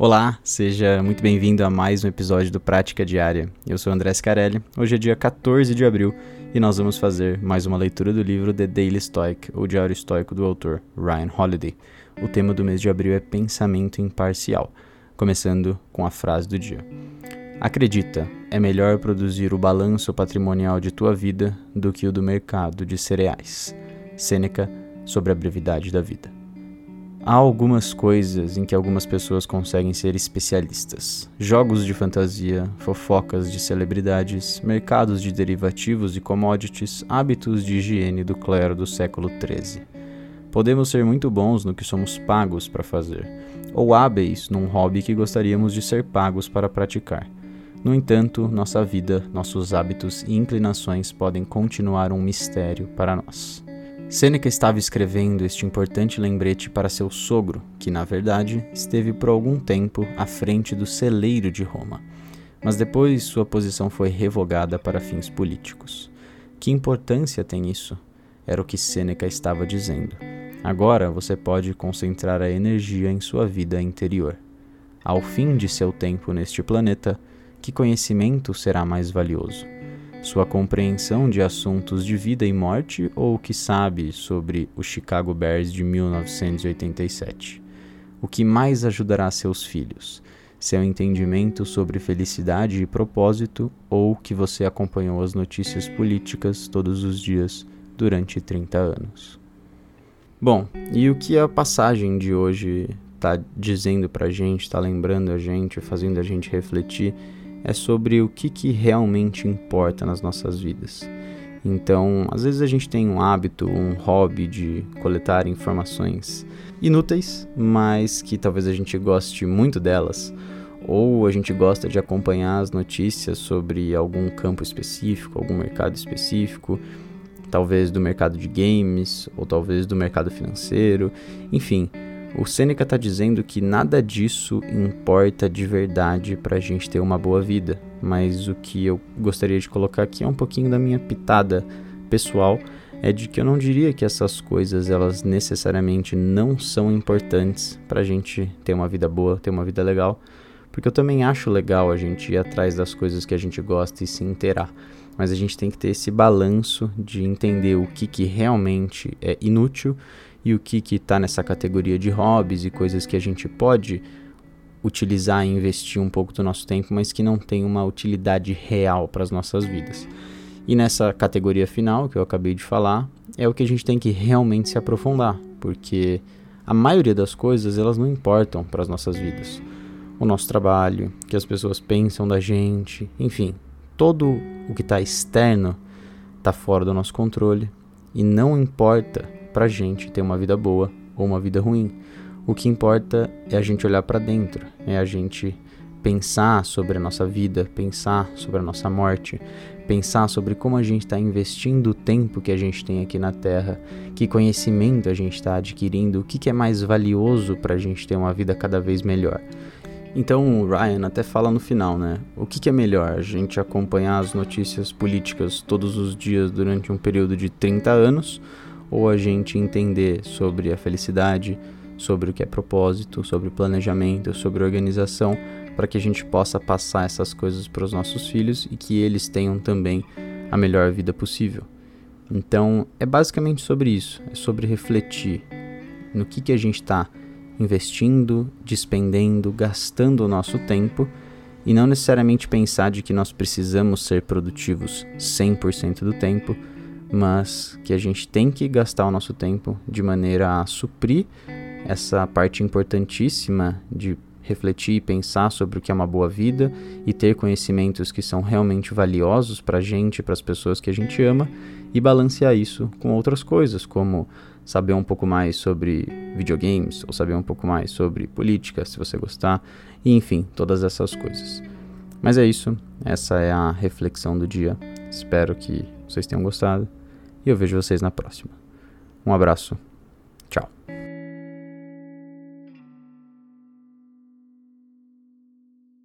Olá, seja muito bem-vindo a mais um episódio do Prática Diária. Eu sou André Scarelli. Hoje é dia 14 de abril e nós vamos fazer mais uma leitura do livro The Daily Stoic, ou Diário Estoico do autor Ryan Holiday. O tema do mês de abril é pensamento imparcial, começando com a frase do dia. Acredita, é melhor produzir o balanço patrimonial de tua vida do que o do mercado de cereais. Sêneca sobre a brevidade da vida. Há algumas coisas em que algumas pessoas conseguem ser especialistas: jogos de fantasia, fofocas de celebridades, mercados de derivativos e commodities, hábitos de higiene do clero do século XIII. Podemos ser muito bons no que somos pagos para fazer, ou hábeis num hobby que gostaríamos de ser pagos para praticar. No entanto, nossa vida, nossos hábitos e inclinações podem continuar um mistério para nós. Sêneca estava escrevendo este importante lembrete para seu sogro, que na verdade esteve por algum tempo à frente do celeiro de Roma, mas depois sua posição foi revogada para fins políticos. Que importância tem isso? Era o que Sêneca estava dizendo. Agora você pode concentrar a energia em sua vida interior. Ao fim de seu tempo neste planeta, que conhecimento será mais valioso? Sua compreensão de assuntos de vida e morte ou o que sabe sobre o Chicago Bears de 1987? O que mais ajudará seus filhos? Seu entendimento sobre felicidade e propósito ou que você acompanhou as notícias políticas todos os dias durante 30 anos? Bom, e o que a passagem de hoje está dizendo para a gente, está lembrando a gente, fazendo a gente refletir? É sobre o que, que realmente importa nas nossas vidas. Então, às vezes a gente tem um hábito, um hobby de coletar informações inúteis, mas que talvez a gente goste muito delas, ou a gente gosta de acompanhar as notícias sobre algum campo específico, algum mercado específico, talvez do mercado de games, ou talvez do mercado financeiro, enfim. O Sêneca está dizendo que nada disso importa de verdade para a gente ter uma boa vida, mas o que eu gostaria de colocar aqui é um pouquinho da minha pitada pessoal, é de que eu não diria que essas coisas elas necessariamente não são importantes para a gente ter uma vida boa, ter uma vida legal, porque eu também acho legal a gente ir atrás das coisas que a gente gosta e se inteirar, mas a gente tem que ter esse balanço de entender o que, que realmente é inútil e o que está nessa categoria de hobbies e coisas que a gente pode utilizar e investir um pouco do nosso tempo, mas que não tem uma utilidade real para as nossas vidas. E nessa categoria final que eu acabei de falar, é o que a gente tem que realmente se aprofundar, porque a maioria das coisas elas não importam para as nossas vidas. O nosso trabalho, que as pessoas pensam da gente, enfim, todo o que está externo está fora do nosso controle e não importa pra gente ter uma vida boa ou uma vida ruim. O que importa é a gente olhar para dentro, é a gente pensar sobre a nossa vida, pensar sobre a nossa morte, pensar sobre como a gente está investindo o tempo que a gente tem aqui na Terra, que conhecimento a gente está adquirindo, o que, que é mais valioso para a gente ter uma vida cada vez melhor. Então o Ryan até fala no final, né? O que, que é melhor? A gente acompanhar as notícias políticas todos os dias durante um período de 30 anos ou a gente entender sobre a felicidade, sobre o que é propósito, sobre planejamento, sobre organização, para que a gente possa passar essas coisas para os nossos filhos e que eles tenham também a melhor vida possível. Então, é basicamente sobre isso, é sobre refletir no que, que a gente está investindo, despendendo, gastando o nosso tempo e não necessariamente pensar de que nós precisamos ser produtivos 100% do tempo, mas que a gente tem que gastar o nosso tempo de maneira a suprir essa parte importantíssima de refletir e pensar sobre o que é uma boa vida e ter conhecimentos que são realmente valiosos para a gente, para as pessoas que a gente ama e balancear isso com outras coisas, como saber um pouco mais sobre videogames ou saber um pouco mais sobre política, se você gostar, e enfim, todas essas coisas. Mas é isso, essa é a reflexão do dia. Espero que vocês tenham gostado e eu vejo vocês na próxima. Um abraço. Tchau.